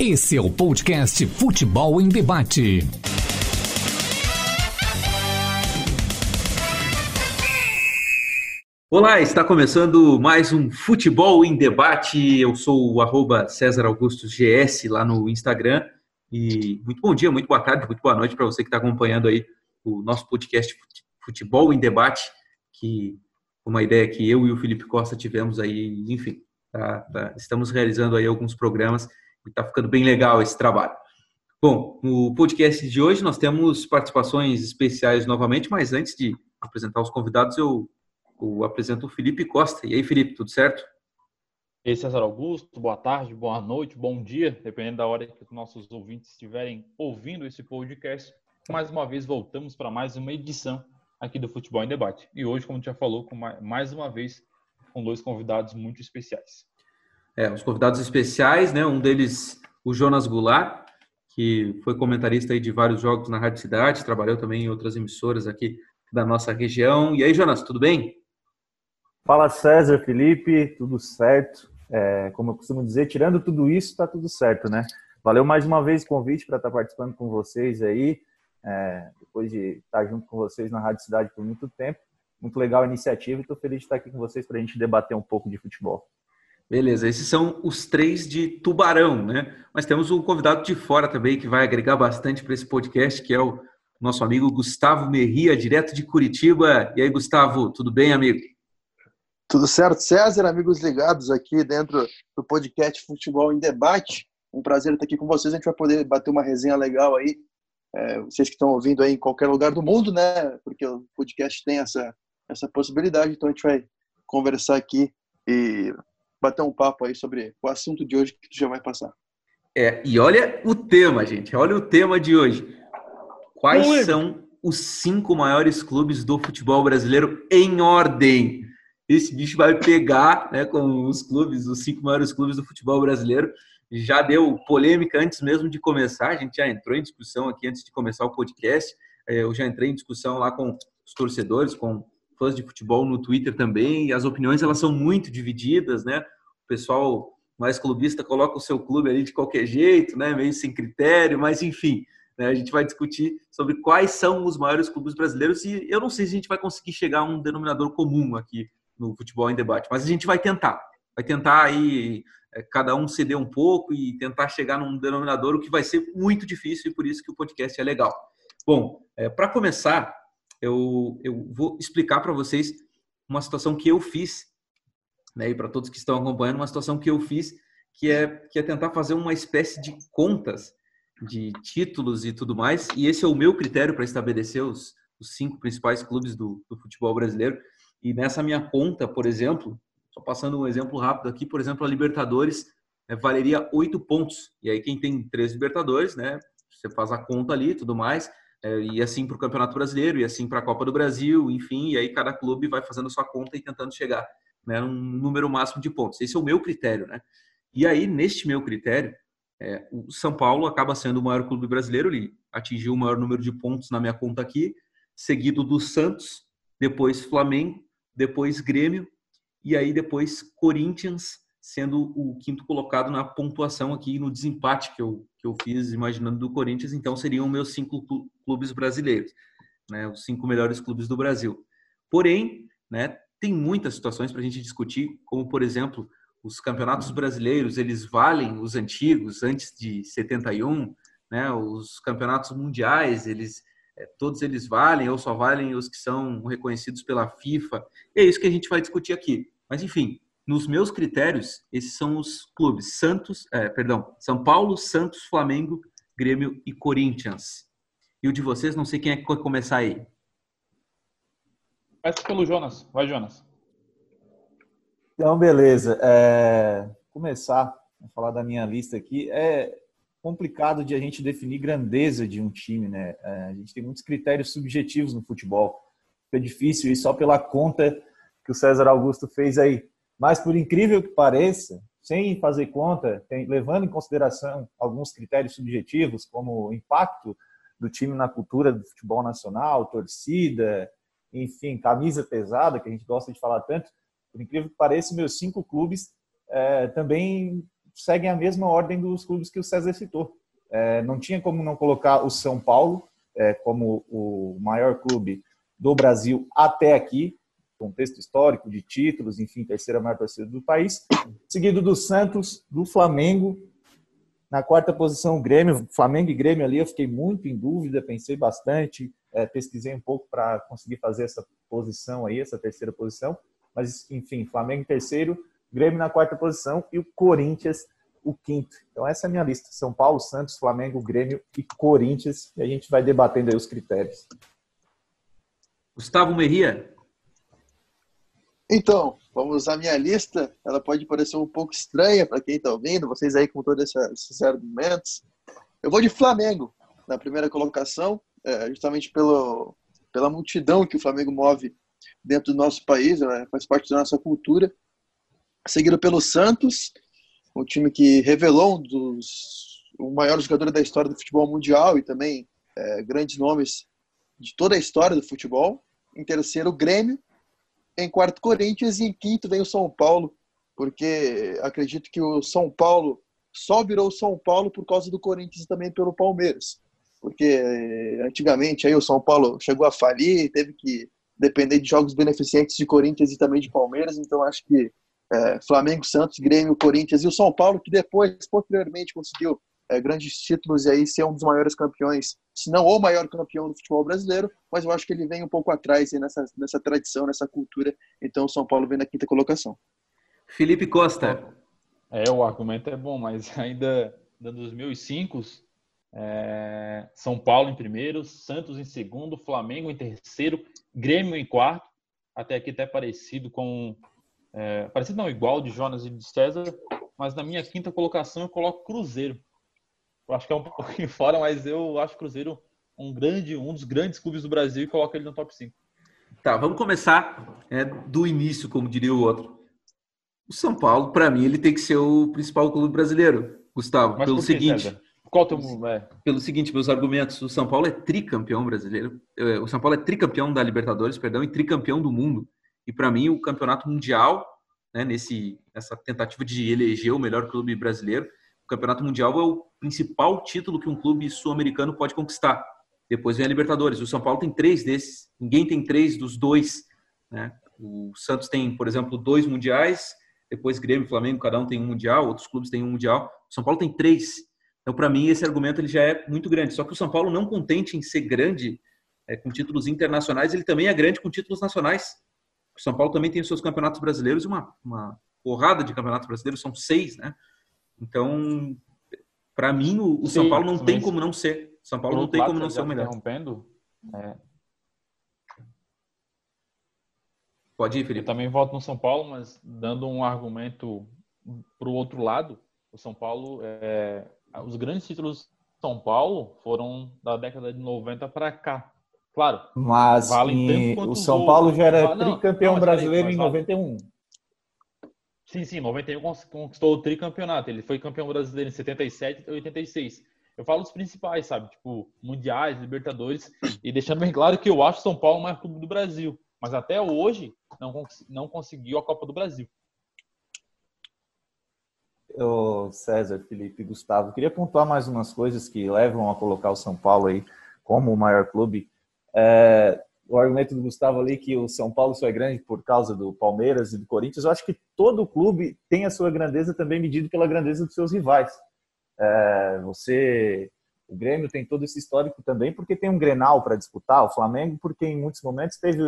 Esse é o podcast Futebol em Debate. Olá, está começando mais um Futebol em Debate. Eu sou o arroba César Augustus GS lá no Instagram. E muito bom dia, muito boa tarde, muito boa noite para você que está acompanhando aí o nosso podcast Futebol em Debate, que uma ideia que eu e o Felipe Costa tivemos aí, enfim, tá, tá, estamos realizando aí alguns programas está ficando bem legal esse trabalho. Bom, no podcast de hoje nós temos participações especiais novamente, mas antes de apresentar os convidados, eu, eu apresento o Felipe Costa. E aí, Felipe, tudo certo? E aí, César Augusto, boa tarde, boa noite, bom dia, dependendo da hora que os nossos ouvintes estiverem ouvindo esse podcast. Mais uma vez voltamos para mais uma edição aqui do Futebol em Debate. E hoje, como já falou, com mais uma vez com dois convidados muito especiais é, os convidados especiais, né? Um deles, o Jonas Goulart, que foi comentarista aí de vários jogos na Rádio Cidade, trabalhou também em outras emissoras aqui da nossa região. E aí, Jonas, tudo bem? Fala César, Felipe, tudo certo? É, como eu costumo dizer, tirando tudo isso, está tudo certo, né? Valeu mais uma vez o convite para estar tá participando com vocês aí, é, depois de estar junto com vocês na Rádio Cidade por muito tempo. Muito legal a iniciativa e estou feliz de estar aqui com vocês para a gente debater um pouco de futebol. Beleza, esses são os três de Tubarão, né? Mas temos um convidado de fora também que vai agregar bastante para esse podcast, que é o nosso amigo Gustavo Merria, direto de Curitiba. E aí, Gustavo, tudo bem, amigo? Tudo certo, César, amigos ligados aqui dentro do podcast Futebol em Debate. Um prazer estar aqui com vocês. A gente vai poder bater uma resenha legal aí. É, vocês que estão ouvindo aí em qualquer lugar do mundo, né? Porque o podcast tem essa, essa possibilidade. Então a gente vai conversar aqui e bater um papo aí sobre o assunto de hoje que tu já vai passar. É, e olha o tema, gente. Olha o tema de hoje. Quais Oi. são os cinco maiores clubes do futebol brasileiro em ordem? Esse bicho vai pegar né, com os clubes, os cinco maiores clubes do futebol brasileiro. Já deu polêmica antes mesmo de começar, a gente já entrou em discussão aqui antes de começar o podcast. É, eu já entrei em discussão lá com os torcedores, com fãs de futebol no Twitter também, e as opiniões elas são muito divididas, né? O pessoal mais clubista coloca o seu clube ali de qualquer jeito, né? Meio sem critério, mas enfim, né? a gente vai discutir sobre quais são os maiores clubes brasileiros e eu não sei se a gente vai conseguir chegar a um denominador comum aqui no futebol em debate, mas a gente vai tentar, vai tentar aí é, cada um ceder um pouco e tentar chegar num denominador, o que vai ser muito difícil e por isso que o podcast é legal. Bom, é, para começar, eu, eu vou explicar para vocês uma situação que eu fiz, né, e para todos que estão acompanhando, uma situação que eu fiz, que é, que é tentar fazer uma espécie de contas de títulos e tudo mais, e esse é o meu critério para estabelecer os, os cinco principais clubes do, do futebol brasileiro. E nessa minha conta, por exemplo, só passando um exemplo rápido aqui, por exemplo, a Libertadores né, valeria oito pontos. E aí quem tem três Libertadores, né, você faz a conta ali, tudo mais, e assim para o Campeonato Brasileiro, e assim para a Copa do Brasil, enfim, e aí cada clube vai fazendo sua conta e tentando chegar né, num número máximo de pontos. Esse é o meu critério, né? E aí, neste meu critério, é, o São Paulo acaba sendo o maior clube brasileiro, ele atingiu o maior número de pontos na minha conta aqui, seguido do Santos, depois Flamengo, depois Grêmio, e aí depois Corinthians, sendo o quinto colocado na pontuação aqui no desempate que eu, que eu fiz, imaginando do Corinthians, então seriam meus cinco clubes brasileiros, né, os cinco melhores clubes do Brasil. Porém, né, tem muitas situações para a gente discutir, como por exemplo, os campeonatos brasileiros, eles valem os antigos, antes de 71, né, os campeonatos mundiais, eles é, todos eles valem ou só valem os que são reconhecidos pela FIFA. E é isso que a gente vai discutir aqui. Mas enfim, nos meus critérios, esses são os clubes Santos, é, perdão, São Paulo, Santos, Flamengo, Grêmio e Corinthians. E o de vocês, não sei quem é que vai começar aí. Começa pelo Jonas. Vai, Jonas. Então, beleza. É... Começar a falar da minha lista aqui. É complicado de a gente definir grandeza de um time, né? É, a gente tem muitos critérios subjetivos no futebol. É difícil ir só pela conta que o César Augusto fez aí. Mas, por incrível que pareça, sem fazer conta, tem, levando em consideração alguns critérios subjetivos, como o impacto do time na cultura do futebol nacional, torcida, enfim, camisa pesada, que a gente gosta de falar tanto, por incrível que pareça, meus cinco clubes é, também seguem a mesma ordem dos clubes que o César citou. É, não tinha como não colocar o São Paulo é, como o maior clube do Brasil até aqui, contexto histórico de títulos, enfim, terceira maior torcida do país, seguido do Santos, do Flamengo, na quarta posição o Grêmio, Flamengo e Grêmio ali eu fiquei muito em dúvida, pensei bastante, é, pesquisei um pouco para conseguir fazer essa posição aí, essa terceira posição, mas enfim, Flamengo em terceiro, Grêmio na quarta posição e o Corinthians o quinto. Então essa é a minha lista: São Paulo, Santos, Flamengo, Grêmio e Corinthians. E a gente vai debatendo aí os critérios. Gustavo Merria. Então, vamos usar minha lista. Ela pode parecer um pouco estranha para quem está ouvindo, vocês aí com todos esses argumentos. Eu vou de Flamengo na primeira colocação, é, justamente pelo, pela multidão que o Flamengo move dentro do nosso país, né, faz parte da nossa cultura. Seguido pelo Santos, um time que revelou um dos o maior jogador da história do futebol mundial e também é, grandes nomes de toda a história do futebol. Em terceiro, o Grêmio. Em quarto, Corinthians. E em quinto vem o São Paulo, porque acredito que o São Paulo só virou São Paulo por causa do Corinthians e também pelo Palmeiras. Porque é, antigamente aí o São Paulo chegou a falir, teve que depender de jogos beneficentes de Corinthians e também de Palmeiras, então acho que é, Flamengo, Santos, Grêmio, Corinthians e o São Paulo, que depois, posteriormente, conseguiu é, grandes títulos e aí ser um dos maiores campeões, se não o maior campeão do futebol brasileiro, mas eu acho que ele vem um pouco atrás nessa, nessa tradição, nessa cultura. Então o São Paulo vem na quinta colocação. Felipe Costa. É, o argumento é bom, mas ainda dando os meus cinco, é, São Paulo em primeiro, Santos em segundo, Flamengo em terceiro, Grêmio em quarto, até aqui até parecido com é, parecido não, igual de Jonas e de César, mas na minha quinta colocação eu coloco Cruzeiro. Eu acho que é um pouquinho fora, mas eu acho Cruzeiro um grande, um dos grandes clubes do Brasil e coloco ele no top 5. Tá, vamos começar é, do início, como diria o outro. O São Paulo, para mim, ele tem que ser o principal clube brasileiro, Gustavo, mas pelo seguinte. César? Qual teu, é? Pelo seguinte, meus argumentos, o São Paulo é tricampeão brasileiro, é, o São Paulo é tricampeão da Libertadores, perdão, e tricampeão do mundo. E para mim, o campeonato mundial, né, nesse, nessa tentativa de eleger o melhor clube brasileiro, o campeonato mundial é o principal título que um clube sul-americano pode conquistar. Depois vem a Libertadores. O São Paulo tem três desses. Ninguém tem três dos dois. Né? O Santos tem, por exemplo, dois mundiais. Depois Grêmio e Flamengo, cada um tem um mundial. Outros clubes têm um mundial. O São Paulo tem três. Então, para mim, esse argumento ele já é muito grande. Só que o São Paulo, não contente em ser grande é, com títulos internacionais, ele também é grande com títulos nacionais. O São Paulo também tem os seus campeonatos brasileiros, uma, uma porrada de campeonatos brasileiros, são seis, né? Então, para mim, o, o Sim, São Paulo não tem como não ser. São Paulo não tem como não ser o melhor. Interrompendo, é... Pode ir, Felipe. Eu também voto no São Paulo, mas dando um argumento para o outro lado, o São Paulo, é... os grandes títulos do São Paulo foram da década de 90 para cá. Claro. Mas vale o São Paulo já era não, tricampeão não, brasileiro em 91. Sim, sim, 91 conquistou o tricampeonato. Ele foi campeão brasileiro em 77 e 86. Eu falo os principais, sabe? Tipo, mundiais, Libertadores. E deixando bem claro que eu acho São Paulo o maior clube do Brasil. Mas até hoje não, não conseguiu a Copa do Brasil. Ô, César, Felipe, Gustavo, queria pontuar mais umas coisas que levam a colocar o São Paulo aí como o maior clube. É, o argumento do Gustavo ali que o São Paulo só é grande por causa do Palmeiras e do Corinthians, eu acho que todo clube tem a sua grandeza também medido pela grandeza dos seus rivais. É, você, o Grêmio tem todo esse histórico também porque tem um Grenal para disputar, o Flamengo porque em muitos momentos teve,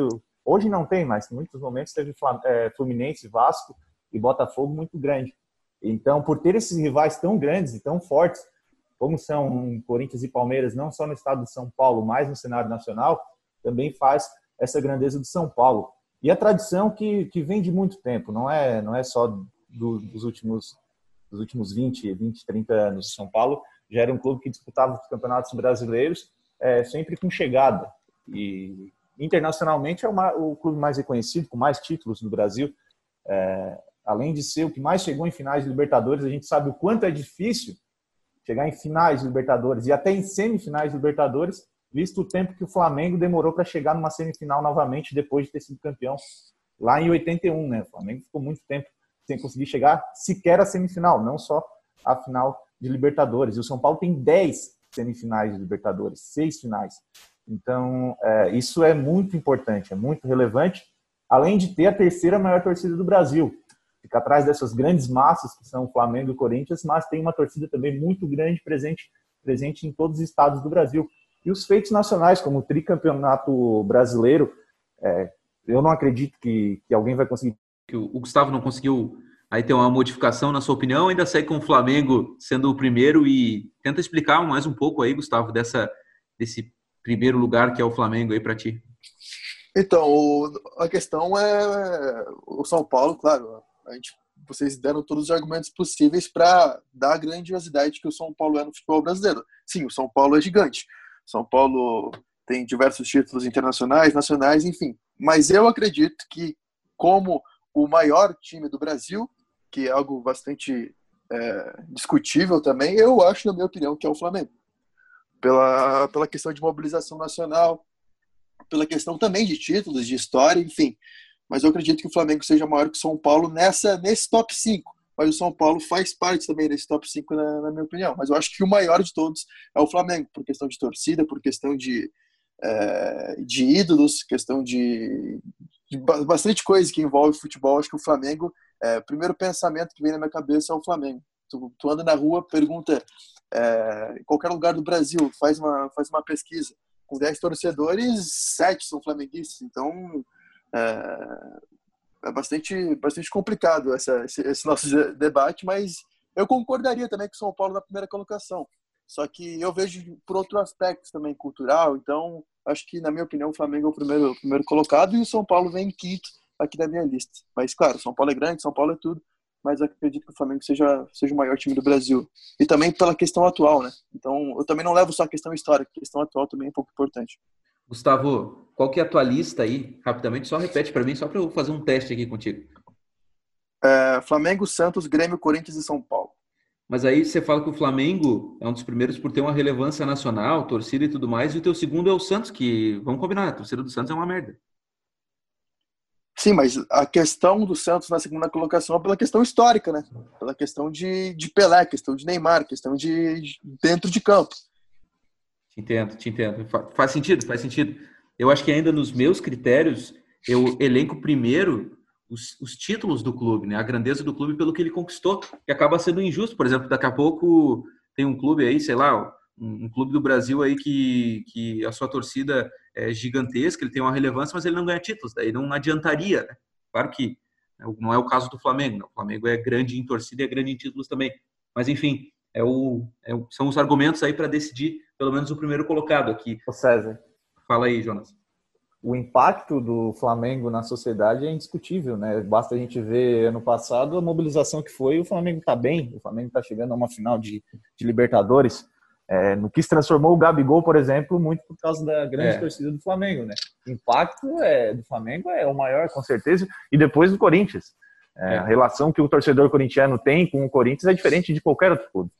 hoje não tem, mas em muitos momentos teve é, Fluminense, Vasco e Botafogo muito grande. Então, por ter esses rivais tão grandes e tão fortes, como são Corinthians e Palmeiras, não só no estado de São Paulo, mas no cenário nacional, também faz essa grandeza do São Paulo. E a tradição que, que vem de muito tempo, não é, não é só do, dos, últimos, dos últimos 20, 20, 30 anos. São Paulo já era um clube que disputava os campeonatos brasileiros é, sempre com chegada. E internacionalmente é uma, o clube mais reconhecido, com mais títulos no Brasil. É, além de ser o que mais chegou em finais de Libertadores, a gente sabe o quanto é difícil chegar em finais de Libertadores e até em semifinais de Libertadores, visto o tempo que o Flamengo demorou para chegar numa semifinal novamente depois de ter sido campeão lá em 81, né? O Flamengo ficou muito tempo sem conseguir chegar sequer à semifinal, não só à final de Libertadores. E o São Paulo tem 10 semifinais de Libertadores, seis finais. Então, é, isso é muito importante, é muito relevante, além de ter a terceira maior torcida do Brasil. Fica atrás dessas grandes massas que são Flamengo e Corinthians, mas tem uma torcida também muito grande presente, presente em todos os estados do Brasil. E os feitos nacionais, como o tricampeonato brasileiro, é, eu não acredito que, que alguém vai conseguir. O Gustavo não conseguiu aí ter uma modificação na sua opinião, ainda sai com o Flamengo sendo o primeiro e tenta explicar mais um pouco aí, Gustavo, dessa, desse primeiro lugar que é o Flamengo aí para ti. Então, a questão é o São Paulo, claro, a gente, vocês deram todos os argumentos possíveis para dar a grandiosidade que o São Paulo é no futebol brasileiro. Sim, o São Paulo é gigante. São Paulo tem diversos títulos internacionais, nacionais, enfim. Mas eu acredito que, como o maior time do Brasil, que é algo bastante é, discutível também, eu acho, na minha opinião, que é o Flamengo. Pela, pela questão de mobilização nacional, pela questão também de títulos, de história, enfim. Mas eu acredito que o Flamengo seja maior que o São Paulo nessa, nesse top 5. Mas o São Paulo faz parte também desse top 5, na, na minha opinião. Mas eu acho que o maior de todos é o Flamengo, por questão de torcida, por questão de, é, de ídolos, questão de, de, bastante coisa que envolve futebol. Acho que o Flamengo, é, o primeiro pensamento que vem na minha cabeça é o Flamengo. Tu, tu anda na rua, pergunta é, em qualquer lugar do Brasil, faz uma, faz uma pesquisa. Com 10 torcedores, 7 são flamenguistas. Então, é, bastante, bastante complicado essa, esse, esse nosso debate, mas eu concordaria também com o São Paulo na primeira colocação. Só que eu vejo por outro aspecto também cultural, então acho que, na minha opinião, o Flamengo é o primeiro, o primeiro colocado e o São Paulo vem em quinto aqui da minha lista. Mas, claro, São Paulo é grande, São Paulo é tudo, mas acredito que o Flamengo seja, seja o maior time do Brasil. E também pela questão atual, né? Então, eu também não levo só a questão histórica, a questão atual também é um pouco importante. Gustavo, qual que é a tua lista aí? Rapidamente, só repete para mim, só para eu fazer um teste aqui contigo. É, Flamengo, Santos, Grêmio, Corinthians e São Paulo. Mas aí você fala que o Flamengo é um dos primeiros por ter uma relevância nacional, torcida e tudo mais, e o teu segundo é o Santos, que, vamos combinar, a torcida do Santos é uma merda. Sim, mas a questão do Santos na segunda colocação é pela questão histórica, né? Pela questão de, de Pelé, questão de Neymar, questão de, de dentro de campo. Te entendo, te entendo. Faz sentido, faz sentido. Eu acho que ainda nos meus critérios, eu elenco primeiro os, os, títulos do clube, né? A grandeza do clube pelo que ele conquistou, que acaba sendo injusto. Por exemplo, daqui a pouco tem um clube aí, sei lá, um, um, clube do Brasil aí que, que a sua torcida é gigantesca, ele tem uma relevância, mas ele não ganha títulos, daí não adiantaria, né? Claro que não é o caso do Flamengo, não. o Flamengo é grande em torcida e é grande em títulos também. Mas enfim, é o, é o são os argumentos aí para decidir pelo menos o primeiro colocado aqui. O César. Fala aí, Jonas o impacto do Flamengo na sociedade é indiscutível, né? Basta a gente ver ano passado a mobilização que foi, o Flamengo está bem, o Flamengo está chegando a uma final de, de Libertadores, é, no que se transformou o Gabigol, por exemplo, muito por causa da grande é. torcida do Flamengo, né? O impacto é, do Flamengo é o maior, com certeza, e depois do Corinthians. É, a relação que o torcedor corintiano tem com o Corinthians é diferente de qualquer outro clube.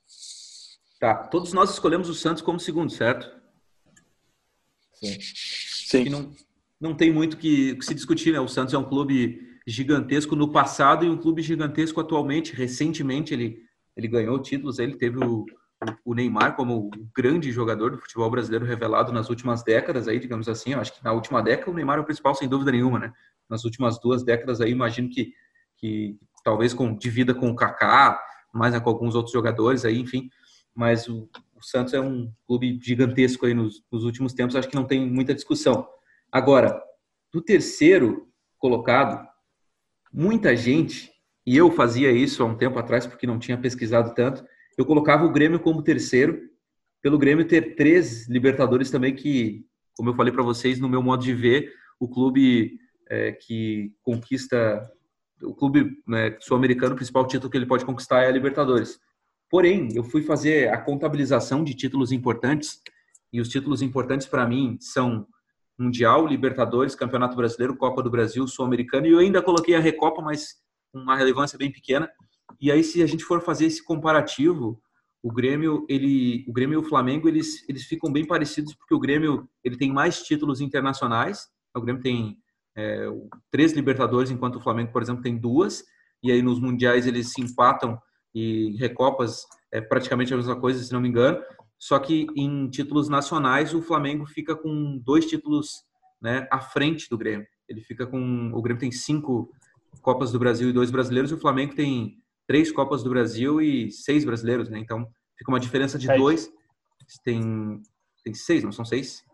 Tá, todos nós escolhemos o Santos como segundo, certo? Sim. Sim. não, não tem muito que, que se discutir, né? O Santos é um clube gigantesco no passado e um clube gigantesco atualmente. Recentemente ele, ele ganhou títulos, ele teve o, o Neymar como o grande jogador do futebol brasileiro revelado nas últimas décadas, aí, digamos assim. Eu acho que na última década o Neymar é o principal, sem dúvida nenhuma, né? Nas últimas duas décadas aí, imagino que, que talvez com divida com o Kaká, mais com alguns outros jogadores aí, enfim. Mas o, o Santos é um clube gigantesco aí nos, nos últimos tempos, acho que não tem muita discussão. Agora, do terceiro colocado, muita gente, e eu fazia isso há um tempo atrás porque não tinha pesquisado tanto, eu colocava o Grêmio como terceiro, pelo Grêmio ter três Libertadores também que, como eu falei para vocês, no meu modo de ver, o clube é, que conquista, o clube né, sul-americano, o principal título que ele pode conquistar é a Libertadores. Porém, eu fui fazer a contabilização de títulos importantes, e os títulos importantes para mim são Mundial, Libertadores, Campeonato Brasileiro, Copa do Brasil, Sul-Americano, e eu ainda coloquei a Recopa, mas com uma relevância bem pequena. E aí, se a gente for fazer esse comparativo, o Grêmio, ele, o Grêmio e o Flamengo, eles, eles ficam bem parecidos, porque o Grêmio ele tem mais títulos internacionais. O Grêmio tem é, três Libertadores, enquanto o Flamengo, por exemplo, tem duas. E aí nos mundiais eles se empatam e Recopas é praticamente a mesma coisa, se não me engano. Só que em títulos nacionais o Flamengo fica com dois títulos né, à frente do Grêmio. Ele fica com o Grêmio tem cinco Copas do Brasil e dois brasileiros, e o Flamengo tem três Copas do Brasil e seis brasileiros, né? Então fica uma diferença de dois. Tem tem seis, não são seis?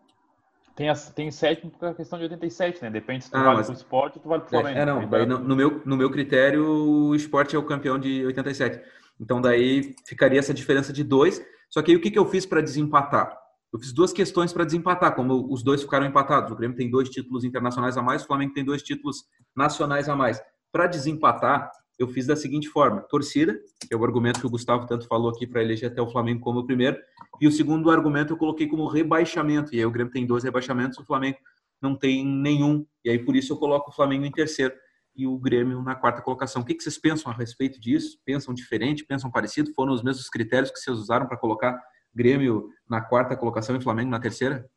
Tem, as, tem sete por questão de 87, né? Depende se tu ah, vale mas... pro esporte ou tu vale pro Flamengo. É, não, daí, no, no, meu, no meu critério, o esporte é o campeão de 87. Então daí ficaria essa diferença de dois. Só que aí o que, que eu fiz para desempatar? Eu fiz duas questões para desempatar, como os dois ficaram empatados. O Grêmio tem dois títulos internacionais a mais, o Flamengo tem dois títulos nacionais a mais. Para desempatar, eu fiz da seguinte forma: torcida, que é o argumento que o Gustavo tanto falou aqui para eleger até o Flamengo como o primeiro, e o segundo argumento eu coloquei como rebaixamento. E aí o Grêmio tem dois rebaixamentos, o Flamengo não tem nenhum. E aí por isso eu coloco o Flamengo em terceiro e o Grêmio na quarta colocação. O que vocês pensam a respeito disso? Pensam diferente? Pensam parecido? Foram os mesmos critérios que vocês usaram para colocar Grêmio na quarta colocação e Flamengo na terceira?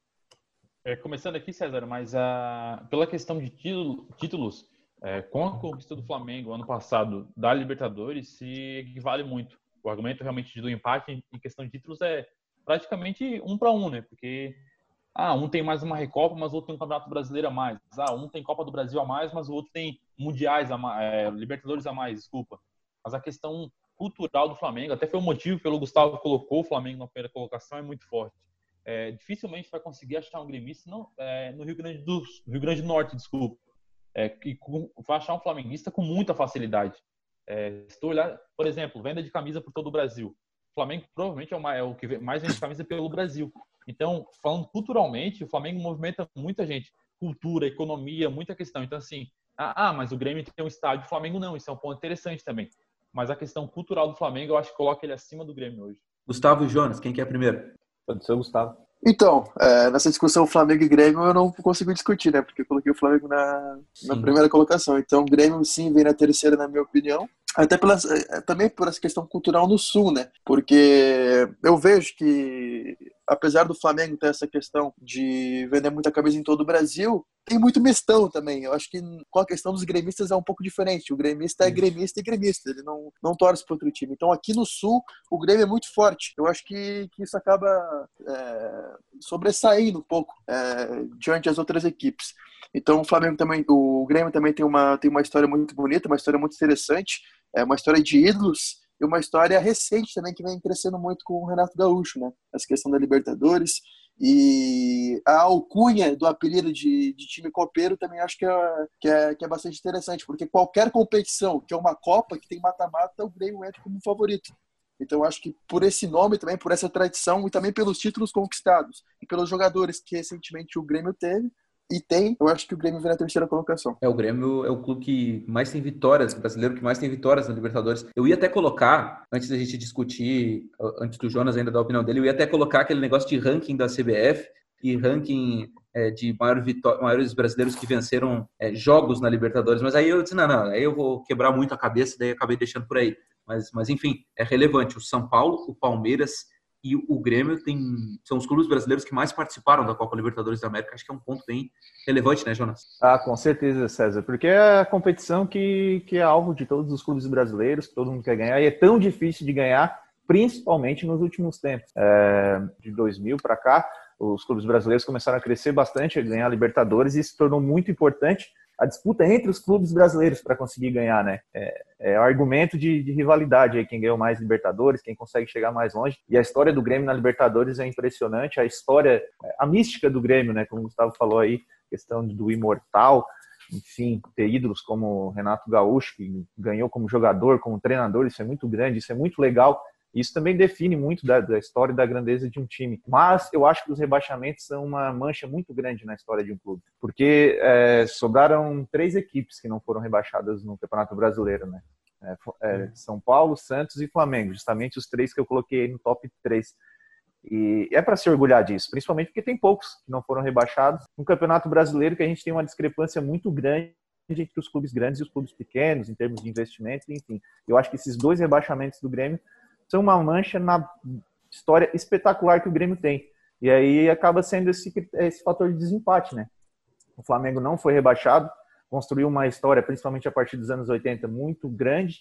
É, começando aqui, César, mas a, pela questão de títulos, é, com a conquista do Flamengo ano passado da Libertadores, se equivale muito. O argumento realmente do empate em questão de títulos é praticamente um para um, né? Porque ah, um tem mais uma Recopa, mas o outro tem um Campeonato Brasileiro a mais. Ah, um tem Copa do Brasil a mais, mas o outro tem Mundiais a mais, é, Libertadores a mais, desculpa. Mas a questão cultural do Flamengo, até foi o motivo pelo Gustavo colocou o Flamengo na primeira colocação, é muito forte. É, dificilmente vai conseguir achar um gremista não, é, no Rio Grande do Rio Grande do Norte, desculpa é, que vai achar um flamenguista com muita facilidade. É, se tu olhar, por exemplo, venda de camisa por todo o Brasil. O Flamengo provavelmente é, uma, é o que mais vende camisa pelo Brasil. Então, falando culturalmente, o Flamengo movimenta muita gente. Cultura, economia, muita questão. Então, assim, ah, ah, mas o Grêmio tem um estádio, o Flamengo não. Isso é um ponto interessante também. Mas a questão cultural do Flamengo, eu acho que coloca ele acima do Grêmio hoje. Gustavo e Jonas, quem que é primeiro? Pode ser o Gustavo. Então, é, nessa discussão Flamengo e Grêmio eu não consigo discutir, né? Porque eu coloquei o Flamengo na, na primeira colocação. Então, o Grêmio sim vem na terceira, na minha opinião. Até pela, é, também por essa questão cultural no Sul, né? Porque eu vejo que, apesar do Flamengo ter essa questão de vender muita camisa em todo o Brasil, tem muito mistão também. Eu acho que com a questão dos gremistas é um pouco diferente. O gremista é gremista e gremista, ele não, não torce para outro time. Então aqui no Sul, o Grêmio é muito forte. Eu acho que, que isso acaba é, sobressaindo um pouco é, diante das outras equipes. Então o Flamengo também, o Grêmio também tem uma, tem uma história muito bonita, uma história muito interessante, é uma história de ídolos e uma história recente também que vem crescendo muito com o Renato Gaúcho, né? Essa questão da Libertadores e a alcunha do apelido de, de time copeiro também acho que é, que, é, que é bastante interessante, porque qualquer competição que é uma Copa, que tem mata-mata, o Grêmio entra como favorito. Então, acho que por esse nome também, por essa tradição e também pelos títulos conquistados e pelos jogadores que recentemente o Grêmio teve, e tem, eu acho que o Grêmio vem na terceira colocação. É, o Grêmio é o clube que mais tem vitórias, brasileiro que mais tem vitórias na Libertadores. Eu ia até colocar, antes da gente discutir, antes do Jonas ainda dar a opinião dele, eu ia até colocar aquele negócio de ranking da CBF e ranking é, de maior maiores brasileiros que venceram é, jogos na Libertadores. Mas aí eu disse, não, não, aí eu vou quebrar muito a cabeça, daí acabei deixando por aí. Mas, mas enfim, é relevante. O São Paulo, o Palmeiras e o Grêmio tem são os clubes brasileiros que mais participaram da Copa Libertadores da América. Acho que é um ponto bem relevante, né, Jonas? Ah, com certeza, César, porque é a competição que, que é alvo de todos os clubes brasileiros, que todo mundo quer ganhar, e é tão difícil de ganhar, principalmente nos últimos tempos. É, de 2000 para cá, os clubes brasileiros começaram a crescer bastante, a ganhar Libertadores, e isso se tornou muito importante a disputa entre os clubes brasileiros para conseguir ganhar, né? É, é argumento de, de, rivalidade aí, quem ganhou mais Libertadores, quem consegue chegar mais longe. E a história do Grêmio na Libertadores é impressionante, a história, a mística do Grêmio, né? Como o Gustavo falou aí, questão do imortal, enfim, ter ídolos como Renato Gaúcho, que ganhou como jogador, como treinador, isso é muito grande, isso é muito legal. Isso também define muito da, da, história e da grandeza de um time. Mas eu acho que os rebaixamentos são uma mancha muito grande na história de um clube. Porque é, sobraram três equipes que não foram rebaixadas no Campeonato Brasileiro, né? É, é, São Paulo, Santos e Flamengo. Justamente os três que eu coloquei no top 3. E é para se orgulhar disso, principalmente porque tem poucos que não foram rebaixados. No Campeonato Brasileiro, que a gente tem uma discrepância muito grande entre os clubes grandes e os clubes pequenos, em termos de investimentos, enfim. Eu acho que esses dois rebaixamentos do Grêmio são uma mancha na história espetacular que o Grêmio tem. E aí acaba sendo esse, esse fator de desempate, né? O Flamengo não foi rebaixado, construiu uma história, principalmente a partir dos anos 80, muito grande.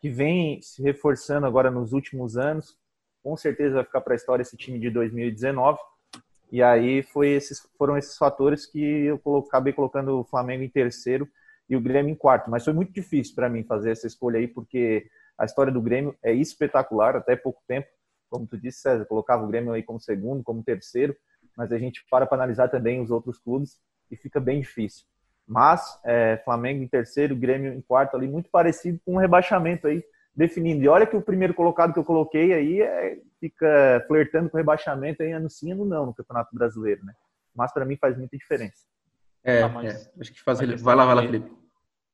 que vem se reforçando agora nos últimos anos. Com certeza vai ficar para a história esse time de 2019. E aí foi esses, foram esses fatores que eu acabei colocando o Flamengo em terceiro e o Grêmio em quarto. Mas foi muito difícil para mim fazer essa escolha aí, porque a história do Grêmio é espetacular, até pouco tempo. Como tu disse, César, colocava o Grêmio aí como segundo, como terceiro, mas a gente para para analisar também os outros clubes e fica bem difícil. Mas é, Flamengo em terceiro, Grêmio em quarto ali, muito parecido com um rebaixamento aí definindo. E olha que o primeiro colocado que eu coloquei aí é, fica flertando com rebaixamento aí ano sim, ano não no Campeonato Brasileiro, né? Mas para mim faz muita diferença. É, ah, é acho que faz. Vai lá, vai lá, Felipe.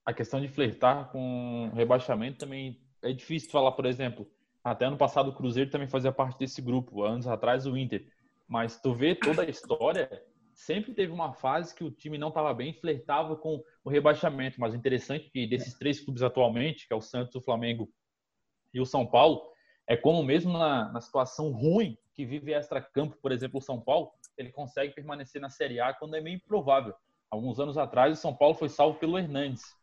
A questão de flertar com rebaixamento também é difícil falar, por exemplo. Até ano passado o Cruzeiro também fazia parte desse grupo, anos atrás o Inter. Mas tu vê toda a história, sempre teve uma fase que o time não estava bem, flertava com o rebaixamento. Mas o interessante é que desses três clubes atualmente, que é o Santos, o Flamengo e o São Paulo, é como mesmo na, na situação ruim que vive extra-campo, por exemplo, o São Paulo, ele consegue permanecer na Série A quando é meio improvável. Alguns anos atrás, o São Paulo foi salvo pelo Hernandes,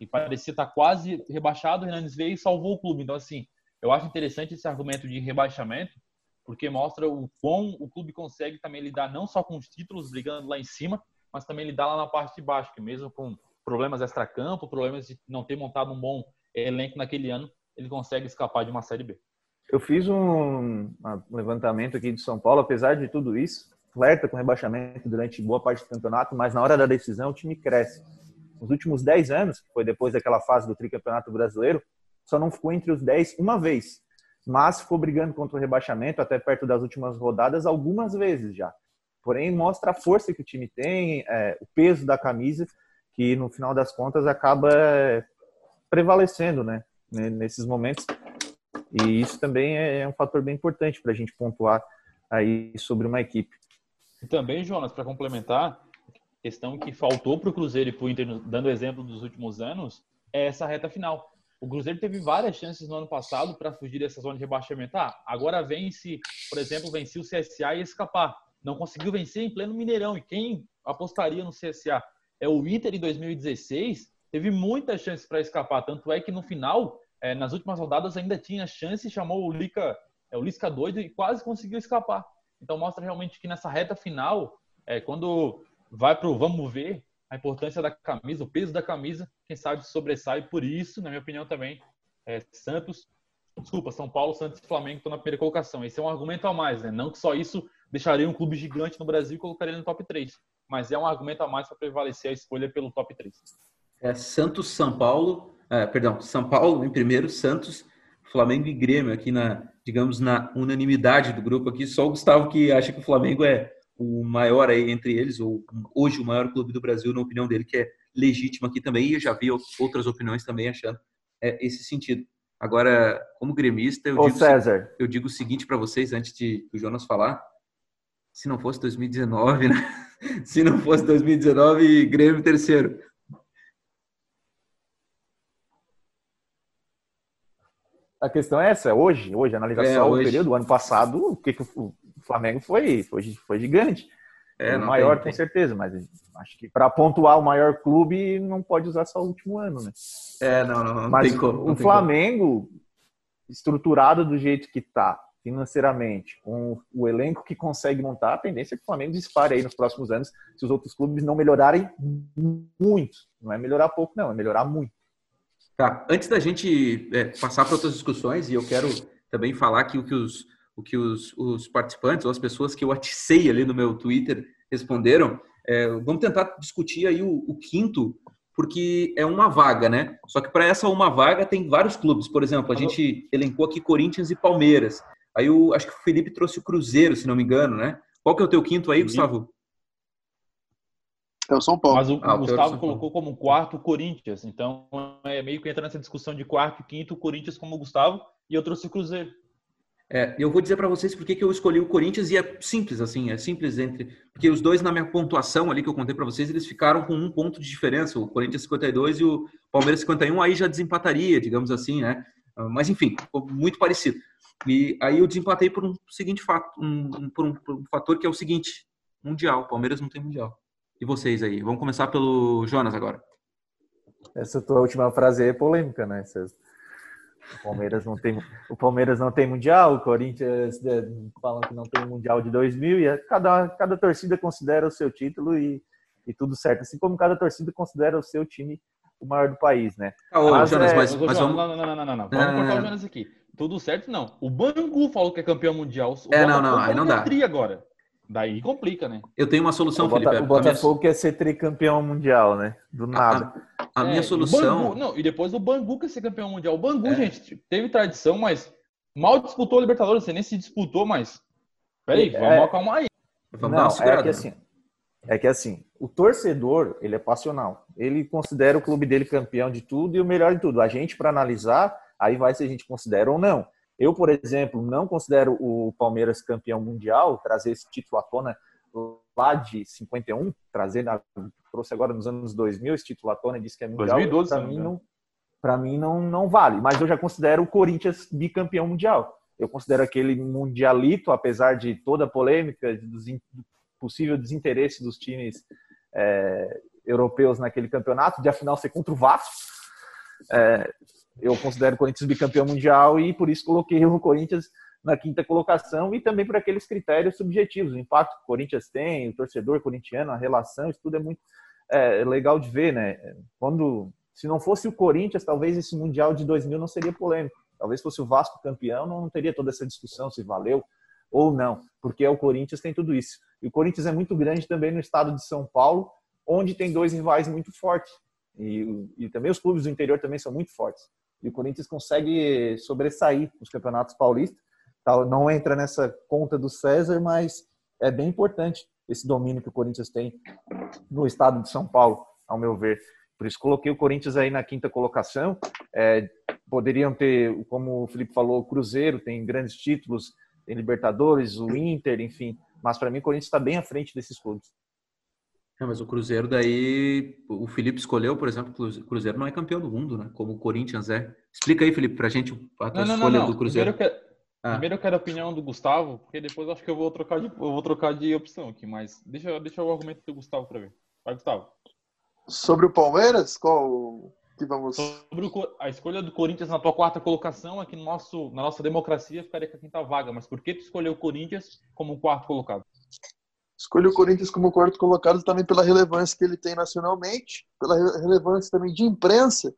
e parecia estar quase rebaixado, o Hernandes veio e salvou o clube. Então, assim, eu acho interessante esse argumento de rebaixamento, porque mostra o quão o clube consegue também lidar não só com os títulos brigando lá em cima, mas também lidar lá na parte de baixo, que mesmo com problemas extra-campo, problemas de não ter montado um bom elenco naquele ano, ele consegue escapar de uma Série B. Eu fiz um, levantamento aqui de São Paulo, apesar de tudo isso, flerta com rebaixamento durante boa parte do campeonato, mas na hora da decisão o time cresce. Nos últimos 10 anos, foi depois daquela fase do tricampeonato brasileiro, só não ficou entre os 10 uma vez mas ficou brigando contra o rebaixamento até perto das últimas rodadas algumas vezes já. Porém, mostra a força que o time tem, é, o peso da camisa, que no final das contas acaba prevalecendo né, nesses momentos. E isso também é um fator bem importante para a gente pontuar aí sobre uma equipe. E também, Jonas, para complementar, questão que faltou para o Cruzeiro e para o Inter, dando exemplo dos últimos anos, é essa reta final. O Cruzeiro teve várias chances no ano passado para fugir dessa zona de rebaixamento. Ah, agora vence, por exemplo, vencer o CSA e escapar. Não conseguiu vencer em pleno Mineirão. E quem apostaria no CSA? É o Inter em 2016. Teve muitas chances para escapar. Tanto é que no final, é, nas últimas rodadas, ainda tinha chance. Chamou o Lica, é, o Lisca doido e quase conseguiu escapar. Então mostra realmente que nessa reta final, é, quando vai para o vamos ver, a importância da camisa, o peso da camisa, quem sabe sobressai. Por isso, na minha opinião também, é, Santos, desculpa, São Paulo, Santos e Flamengo estão na primeira colocação. Esse é um argumento a mais, né? Não que só isso deixaria um clube gigante no Brasil e colocaria no top 3, mas é um argumento a mais para prevalecer a escolha pelo top 3. É Santos, São Paulo, é, perdão, São Paulo em primeiro, Santos, Flamengo e Grêmio aqui na, digamos, na unanimidade do grupo aqui. Só o Gustavo que acha que o Flamengo é o maior aí entre eles, ou hoje o maior clube do Brasil, na opinião dele, que é legítimo aqui também, e eu já vi outras opiniões também achando é, esse sentido. Agora, como gremista, eu, Ô, digo, César. eu digo o seguinte para vocês, antes de o Jonas falar, se não fosse 2019, né? Se não fosse 2019, Grêmio terceiro. A questão é essa, hoje, hoje, analisar é, só hoje. o período do ano passado, o que, que o Flamengo foi, foi, foi gigante. É, o maior, tem, com certeza, mas acho que para pontuar o maior clube não pode usar só o último ano, né? É, não, não, não mas tem como. o Flamengo, como. estruturado do jeito que está, financeiramente, com o elenco que consegue montar, a tendência é que o Flamengo dispare aí nos próximos anos, se os outros clubes não melhorarem muito. Não é melhorar pouco, não, é melhorar muito. Tá, antes da gente é, passar para outras discussões, e eu quero também falar que o que os o que os, os participantes ou as pessoas que eu aticei ali no meu Twitter responderam. É, vamos tentar discutir aí o, o, quinto, porque é uma vaga, né? Só que para essa uma vaga tem vários clubes. Por exemplo, a gente elencou aqui Corinthians e Palmeiras. Aí o, acho que o Felipe trouxe o Cruzeiro, se não me engano, né? Qual que é o teu quinto aí, Gustavo? É o São Paulo. Mas o, ah, o Gustavo colocou como quarto o Corinthians. Então é meio que entra nessa discussão de quarto e quinto, o Corinthians como o Gustavo, e eu trouxe o Cruzeiro. É, eu vou dizer para vocês por que eu escolhi o Corinthians e é simples assim, é simples entre porque os dois na minha pontuação ali que eu contei para vocês eles ficaram com um ponto de diferença, o Corinthians 52 e o Palmeiras 51, aí já desempataria, digamos assim, né? Mas enfim, muito parecido. E aí eu desempatei por um seguinte fato, um, por, um, por um fator que é o seguinte: mundial. O Palmeiras não tem mundial. E vocês aí? Vamos começar pelo Jonas agora. Essa tua última frase é polêmica, né, César? O Palmeiras não tem, o Palmeiras não tem mundial, o Corinthians é, falam que não tem mundial de 2000 e é, cada, cada torcida considera o seu título e, e tudo certo. Assim como cada torcida considera o seu time o maior do país, né? Ah, ô, mas, Jonas, é... mas, mas vamos... Não, não, não, não, não, não. Vamos ah. cortar o Jonas aqui. Tudo certo, não. O Bangu falou que é campeão mundial. O é, não, não, aí não dá. Agora. Daí complica, né? Eu tenho uma solução, o Felipe. O Botafogo minha... quer ser tricampeão mundial, né? Do nada. A, a, a é, minha solução. Bangu, não, e depois o Bangu quer ser campeão mundial. O Bangu, é. gente, teve tradição, mas mal disputou a Libertadores. Você nem se disputou, mas. Peraí, é, vamos acalmar aí. Vamos não, é que assim. É que assim, o torcedor, ele é passional. Ele considera o clube dele campeão de tudo e o melhor de tudo. A gente, para analisar, aí vai se a gente considera ou não. Eu, por exemplo, não considero o Palmeiras campeão mundial, trazer esse título à tona lá de 51, trazer na, trouxe agora nos anos 2000 esse título à tona e disse que é mundial. 2012, para mim não, para mim não não vale, mas eu já considero o Corinthians bicampeão mundial. Eu considero aquele mundialito, apesar de toda a polêmica, dos possível desinteresse dos times é, europeus naquele campeonato, de afinal ser contra o Vasco. É, eu considero o Corinthians bicampeão mundial e por isso coloquei o Corinthians na quinta colocação e também por aqueles critérios subjetivos, o impacto que o Corinthians tem, o torcedor corintiano, a relação, isso tudo é muito é, legal de ver, né? Quando, se não fosse o Corinthians, talvez esse Mundial de 2000 não seria polêmico. Talvez fosse o Vasco campeão, não teria toda essa discussão se valeu ou não, porque o Corinthians tem tudo isso. E o Corinthians é muito grande também no estado de São Paulo, onde tem dois rivais muito fortes. E, e também os clubes do interior também são muito fortes. E o Corinthians consegue sobressair nos campeonatos paulistas. Não entra nessa conta do César, mas é bem importante esse domínio que o Corinthians tem no estado de São Paulo, ao meu ver. Por isso coloquei o Corinthians aí na quinta colocação. É, poderiam ter, como o Felipe falou, o Cruzeiro tem grandes títulos, tem Libertadores, o Inter, enfim. Mas para mim o Corinthians está bem à frente desses clubes. É, mas o Cruzeiro daí, o Felipe escolheu, por exemplo, o Cruzeiro não é campeão do mundo, né? Como o Corinthians é. Explica aí, Felipe, pra gente a tua não, escolha não, não. do Cruzeiro. Primeiro eu, quero, ah. primeiro eu quero a opinião do Gustavo, porque depois acho que eu vou trocar de, eu vou trocar de opção aqui, mas deixa, deixa o argumento do Gustavo para ver. Vai, Gustavo. Sobre o Palmeiras, qual que vamos... Sobre o, a escolha do Corinthians na tua quarta colocação, aqui no nosso, na nossa democracia ficaria com a quinta vaga, mas por que tu escolheu o Corinthians como quarto colocado? Escolhi o Corinthians como quarto colocado também pela relevância que ele tem nacionalmente, pela relevância também de imprensa,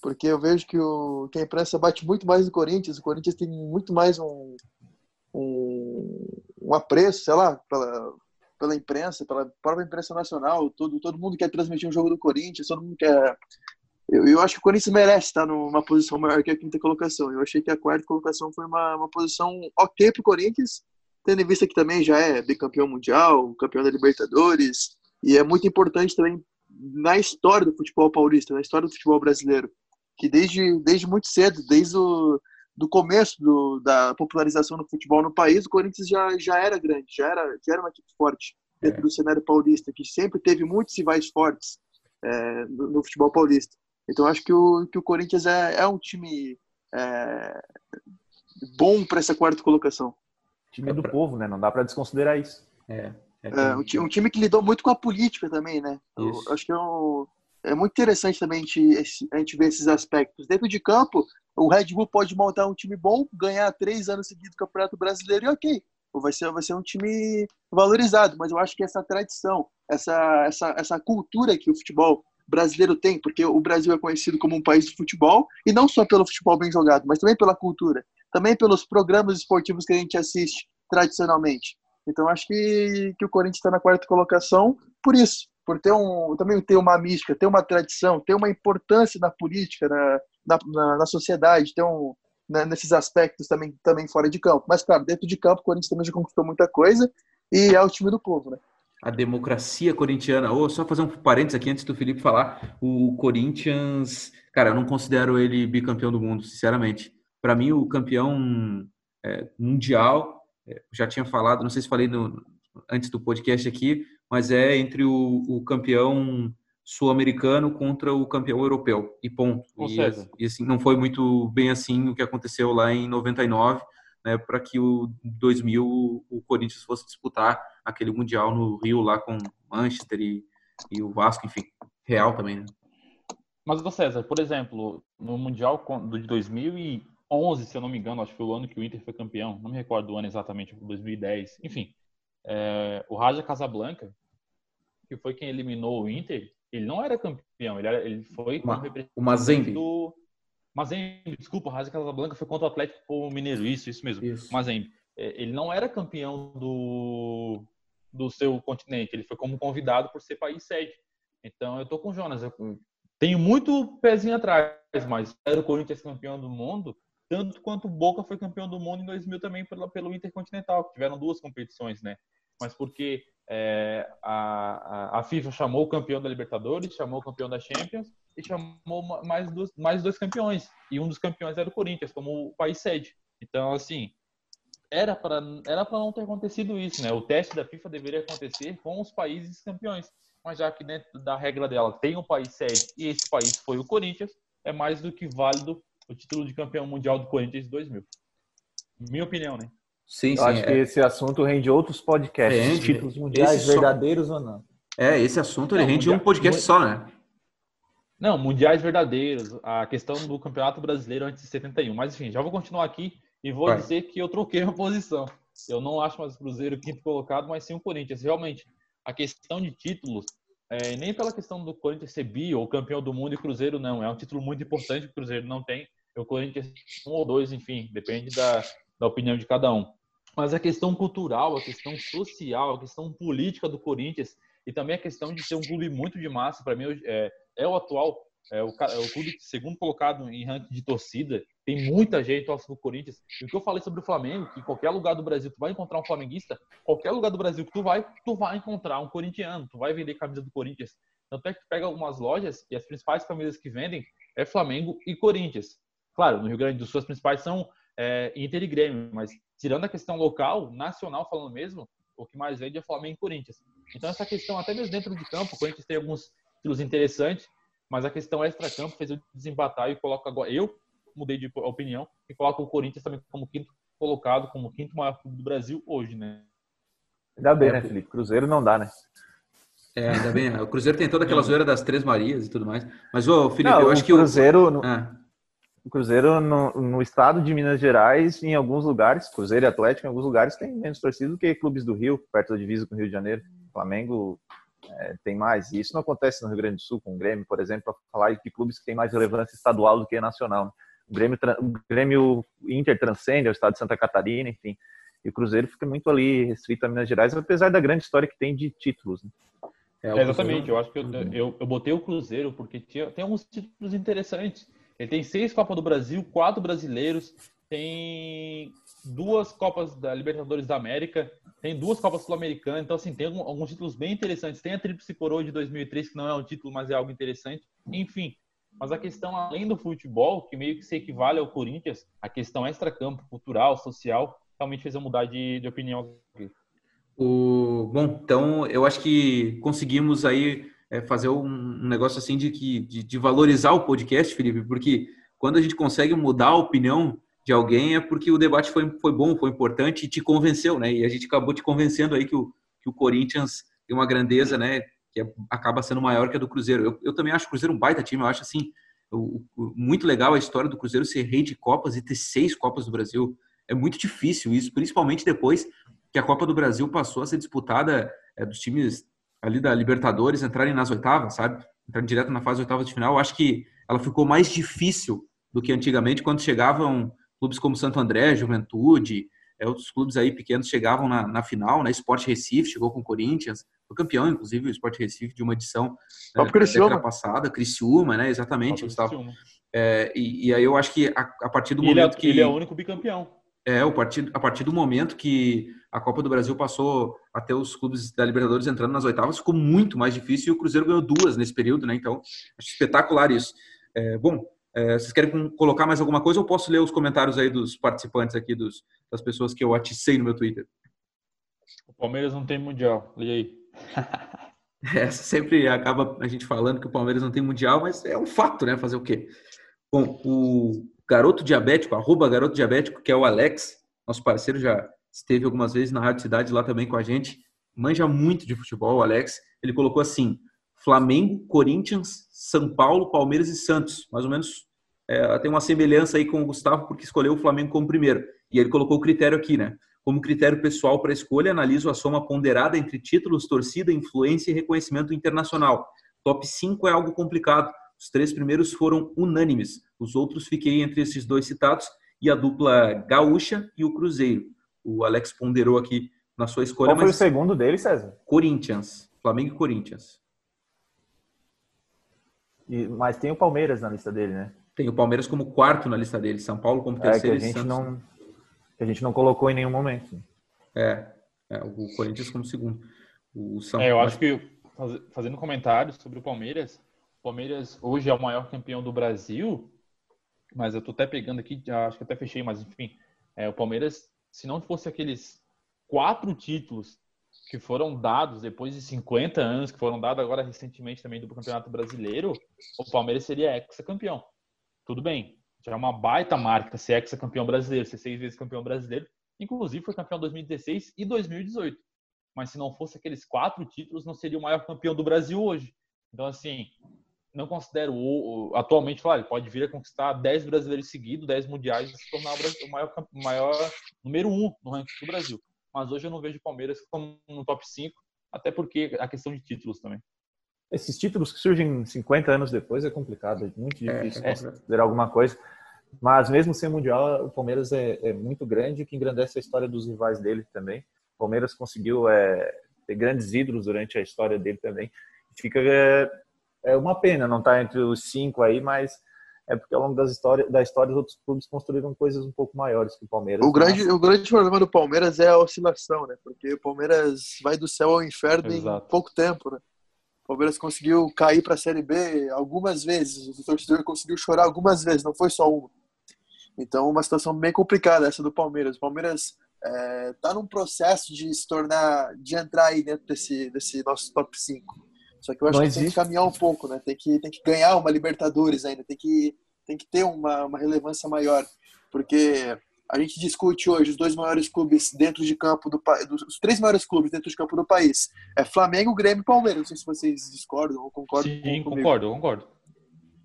porque eu vejo que, o, que a imprensa bate muito mais no Corinthians, o Corinthians tem muito mais um, um, um apreço, sei lá, pela, pela imprensa, pela própria imprensa nacional, todo, todo mundo quer transmitir um jogo do Corinthians, todo mundo quer... Eu, eu acho que o Corinthians merece estar numa posição maior que a quinta colocação. Eu achei que a quarta colocação foi uma, uma posição ok para o Corinthians, tendo em vista que também já é bicampeão mundial, campeão da Libertadores, e é muito importante também na história do futebol paulista, na história do futebol brasileiro, que desde, desde muito cedo, desde o do começo do, da popularização do futebol no país, o Corinthians já, já era grande, já era, já era uma equipe forte dentro é. do cenário paulista, que sempre teve muitos rivais fortes é, no, no, futebol paulista. Então acho que o, que o Corinthians é, é um time é, bom para essa quarta colocação time do povo, né? Não dá para desconsiderar isso. É. É, é um, um, time que lidou muito com a política também, né? Eu, acho que é, um, é, muito interessante também a gente, a gente ver esses aspectos. Dentro de campo, o Red Bull pode montar um time bom, ganhar três anos seguidos o Campeonato Brasileiro e ok. Vai ser, vai ser um time valorizado, mas eu acho que essa tradição, essa, essa, essa cultura que o futebol brasileiro tem, porque o Brasil é conhecido como um país de futebol, e não só pelo futebol bem jogado, mas também pela cultura também pelos programas esportivos que a gente assiste tradicionalmente. Então acho que, que o Corinthians está na quarta colocação por isso, por ter um também ter uma mística, ter uma tradição, ter uma importância na política, na, na, na sociedade, ter um né, nesses aspectos também também fora de campo. Mas claro, dentro de campo o Corinthians também já conquistou muita coisa e é o time do povo, né? A democracia corintiana. Oh, só fazer um parênteses aqui antes do Felipe falar. O Corinthians, cara, eu não considero ele bicampeão do mundo, sinceramente. Para mim, o campeão é, mundial, é, já tinha falado, não sei se falei no, antes do podcast aqui, mas é entre o, o campeão sul-americano contra o campeão europeu e ponto. E, e, assim não foi muito bem assim o que aconteceu lá em 99, né, para que o 2000 o Corinthians fosse disputar aquele mundial no Rio lá com Manchester e, e o Vasco, enfim, Real também. Né? Mas, César, por exemplo, no Mundial de 2011, se eu não me engano, acho que foi o ano que o Inter foi campeão, não me recordo do ano exatamente, 2010, enfim, é, o Raja Casablanca, que foi quem eliminou o Inter, ele não era campeão, ele, era, ele foi uma, o Mazembe. Do... Mazembe, desculpa, o Raja Casablanca foi contra o Atlético Mineiro, isso, isso mesmo, isso. Mazembe. É, ele não era campeão do, do seu continente, ele foi como convidado por ser país sede. Então eu tô com o Jonas, eu tenho muito pezinho atrás, mas era o Corinthians campeão do mundo, tanto quanto o Boca foi campeão do mundo em 2000 também pelo, pelo Intercontinental, que tiveram duas competições, né? Mas porque é, a, a, FIFA chamou o campeão da Libertadores, chamou o campeão da Champions e chamou mais dois, mais dois campeões. E um dos campeões era o Corinthians, como o país sede. Então, assim, era para era não ter acontecido isso, né? O teste da FIFA deveria acontecer com os países campeões, mas já que dentro da regra dela tem um país sede e esse país foi o Corinthians, é mais do que válido o título de campeão mundial do Corinthians 2000. Minha opinião, né? Sim, Eu sim. acho é. que esse assunto rende outros podcasts, rende. títulos mundiais verdadeiros só... ou não. É, esse assunto ele não, rende mundial... um podcast só, né? Não, mundiais verdadeiros, a questão do Campeonato Brasileiro antes de 71. Mas enfim, já vou continuar aqui e vou Vai. dizer que eu troquei a posição. Eu não acho mais o Cruzeiro quinto colocado, mas sim o Corinthians. Realmente, a questão de títulos, é, nem pela questão do Corinthians ser bi ou campeão do mundo e Cruzeiro não. É um título muito importante que o Cruzeiro não tem. O Corinthians um ou dois, enfim, depende da, da opinião de cada um. Mas a questão cultural, a questão social, a questão política do Corinthians e também a questão de ser um clube muito de massa, para mim é, é o atual é o, é o clube segundo colocado em ranking de torcida. Tem muita gente torce pro Corinthians. E o que eu falei sobre o Flamengo, que em qualquer lugar do Brasil tu vai encontrar um flamenguista, qualquer lugar do Brasil que tu vai, tu vai encontrar um corintiano, tu vai vender camisa do Corinthians. Tanto é que tu pega algumas lojas e as principais camisas que vendem é Flamengo e Corinthians. Claro, no Rio Grande do Sul as principais são é, Inter e Grêmio, mas tirando a questão local, nacional falando mesmo, o que mais vende é Flamengo e Corinthians. Então essa questão, até mesmo dentro de campo, o Corinthians tem alguns títulos interessantes, mas a questão extra-campo fez eu desempatar e coloco agora. Eu mudei de opinião e coloco o Corinthians também como quinto colocado, como quinto maior clube do Brasil hoje, né? Ainda bem, né, Felipe? Cruzeiro não dá, né? É, ainda bem. O Cruzeiro tem toda aquela zoeira das Três Marias e tudo mais. Mas, ô, Felipe, não, eu acho que o Cruzeiro. No... Ah. O Cruzeiro no, no, estado de Minas Gerais, em alguns lugares, Cruzeiro e Atlético, em alguns lugares, tem menos torcida do que clubes do Rio, perto da divisa com o Rio de Janeiro. Flamengo é, tem mais. E isso não acontece no Rio Grande do Sul com o Grêmio, por exemplo, para falar de clubes que têm mais relevância estadual do que nacional. Né? O, Grêmio, o Grêmio Inter transcende ao estado de Santa Catarina, enfim. E o Cruzeiro fica muito ali restrito a Minas Gerais, apesar da grande história que tem de títulos. Né? É, exatamente, eu acho que eu, eu, eu, botei o Cruzeiro porque tinha, tem alguns títulos interessantes. Ele tem seis Copas do Brasil, quatro brasileiros, tem duas Copas da Libertadores da América, tem duas Copas Sul-Americanas, então assim, tem alguns títulos bem interessantes. Tem a Tríplice Coroa de 2003, que não é um título, mas é algo interessante. Enfim, mas a questão além do futebol, que meio que se equivale ao Corinthians, a questão extra-campo, cultural, social, realmente fez eu mudar de, de opinião. O, bom, então eu acho que conseguimos aí é, fazer um, um, negócio assim de, que, de, de valorizar o podcast, Felipe, porque quando a gente consegue mudar a opinião de alguém é porque o debate foi, foi bom, foi importante e te convenceu, né? E a gente acabou te convencendo aí que o, que o Corinthians tem uma grandeza, né? Que é, acaba sendo maior que a do Cruzeiro. Eu, eu também acho o Cruzeiro um baita time, eu acho assim, muito legal a história do Cruzeiro ser rei de Copas e ter seis Copas do Brasil. É muito difícil isso, principalmente depois que a Copa do Brasil passou a ser disputada é, dos times ali da Libertadores entrarem nas oitavas, sabe? Entrarem direto na fase oitava de final. Eu acho que ela ficou mais difícil do que antigamente, quando chegavam clubes como Santo André, Juventude, é, outros clubes aí pequenos chegavam na, na final, né? Sport Recife chegou com o Corinthians, foi campeão, inclusive, o Sport Recife de uma edição né, da década passada, Criciúma, né? Exatamente, Gustavo. É, e, e, aí eu acho que a, a partir do ele momento é, que ele é o único bicampeão. É, o partir, a partir do momento que a Copa do Brasil passou até os clubes da Libertadores entrando nas oitavas, ficou muito mais difícil e o Cruzeiro ganhou duas nesse período, né? Então, acho espetacular isso. É, bom, é, vocês querem colocar mais alguma coisa ou posso ler os comentários aí dos participantes aqui, dos, das pessoas que eu aticei no meu Twitter? O Palmeiras não tem mundial, lê aí. é, sempre acaba a gente falando que o Palmeiras não tem mundial, mas é um fato, né? Fazer o quê? Bom, o garoto diabético, arroba garoto diabético, que é o Alex, nosso parceiro, já esteve algumas vezes na Rádio Cidade lá também com a gente, manja muito de futebol, o Alex. Ele colocou assim: Flamengo, Corinthians, São Paulo, Palmeiras e Santos. Mais ou menos é, tem uma semelhança aí com o Gustavo, porque escolheu o Flamengo como primeiro. E ele colocou o critério aqui, né? Como critério pessoal para escolha, analiso a soma ponderada entre títulos, torcida, influência e reconhecimento internacional. Top 5 é algo complicado. Os três primeiros foram unânimes. Os outros fiquei entre esses dois citados e a dupla Gaúcha e o Cruzeiro. O Alex ponderou aqui na sua escolha. Qual foi mas... o segundo dele, César? Corinthians. Flamengo e Corinthians. E, mas tem o Palmeiras na lista dele, né? Tem o Palmeiras como quarto na lista dele, São Paulo como terceiro é, que a gente não que a gente não colocou em nenhum momento. É, é o Corinthians como segundo. O São é, eu acho que fazendo comentários sobre o Palmeiras, o Palmeiras hoje é o maior campeão do Brasil, mas eu tô até pegando aqui, acho que até fechei, mas enfim, é, o Palmeiras, se não fosse aqueles quatro títulos que foram dados depois de 50 anos, que foram dados agora recentemente também do Campeonato Brasileiro, o Palmeiras seria ex-campeão. Tudo bem, já é uma baita marca ser ex-campeão brasileiro, ser seis vezes campeão brasileiro. Inclusive foi campeão em 2016 e 2018. Mas se não fosse aqueles quatro títulos, não seria o maior campeão do Brasil hoje. Então, assim, não considero atualmente, claro, ele pode vir a conquistar 10 brasileiros seguidos, 10 mundiais e se tornar o maior, maior número um no ranking do Brasil. Mas hoje eu não vejo o Palmeiras como no top 5, até porque a questão de títulos também. Esses títulos que surgem 50 anos depois é complicado, é muito é, difícil é, considerar alguma coisa. Mas mesmo sem Mundial, o Palmeiras é, é muito grande, que engrandece a história dos rivais dele também. O Palmeiras conseguiu é, ter grandes ídolos durante a história dele também. Fica é, é uma pena não estar tá entre os cinco aí, mas é porque ao longo das histórias, da história os outros clubes construíram coisas um pouco maiores que o Palmeiras. O grande, o grande problema do Palmeiras é a oscilação, né? Porque o Palmeiras vai do céu ao inferno Exato. em pouco tempo, né? O Palmeiras conseguiu cair para a Série B algumas vezes, o torcedor conseguiu chorar algumas vezes, não foi só uma. Então, uma situação bem complicada essa do Palmeiras. O Palmeiras é, tá num processo de se tornar, de entrar aí dentro desse, desse nosso top 5. Só que eu acho Não que existe. tem que caminhar um pouco, né? Tem que, tem que ganhar uma Libertadores ainda, tem que, tem que ter uma, uma relevância maior. Porque a gente discute hoje os dois maiores clubes dentro de campo do país, os três maiores clubes dentro de campo do país. É Flamengo, Grêmio e Palmeiras. Não sei se vocês discordam ou concordam. Sim, concordo, concordo.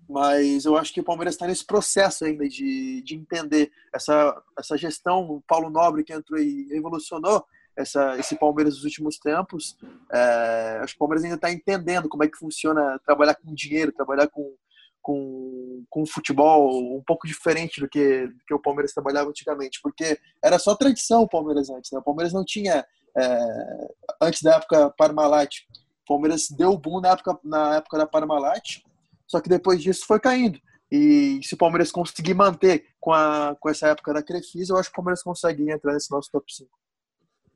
Mas eu acho que o Palmeiras está nesse processo ainda de, de entender essa, essa gestão. O Paulo Nobre, que entrou e revolucionou, essa, esse Palmeiras nos últimos tempos. É, acho que o Palmeiras ainda está entendendo como é que funciona trabalhar com dinheiro, trabalhar com, com, com futebol um pouco diferente do que, do que o Palmeiras trabalhava antigamente, porque era só tradição o Palmeiras antes. Né? O Palmeiras não tinha, é, antes da época Parmalat, o Palmeiras deu o boom na época, na época da Parmalat, só que depois disso foi caindo. E se o Palmeiras conseguir manter com, a, com essa época da Crefisa, eu acho que o Palmeiras consegue entrar nesse nosso top 5.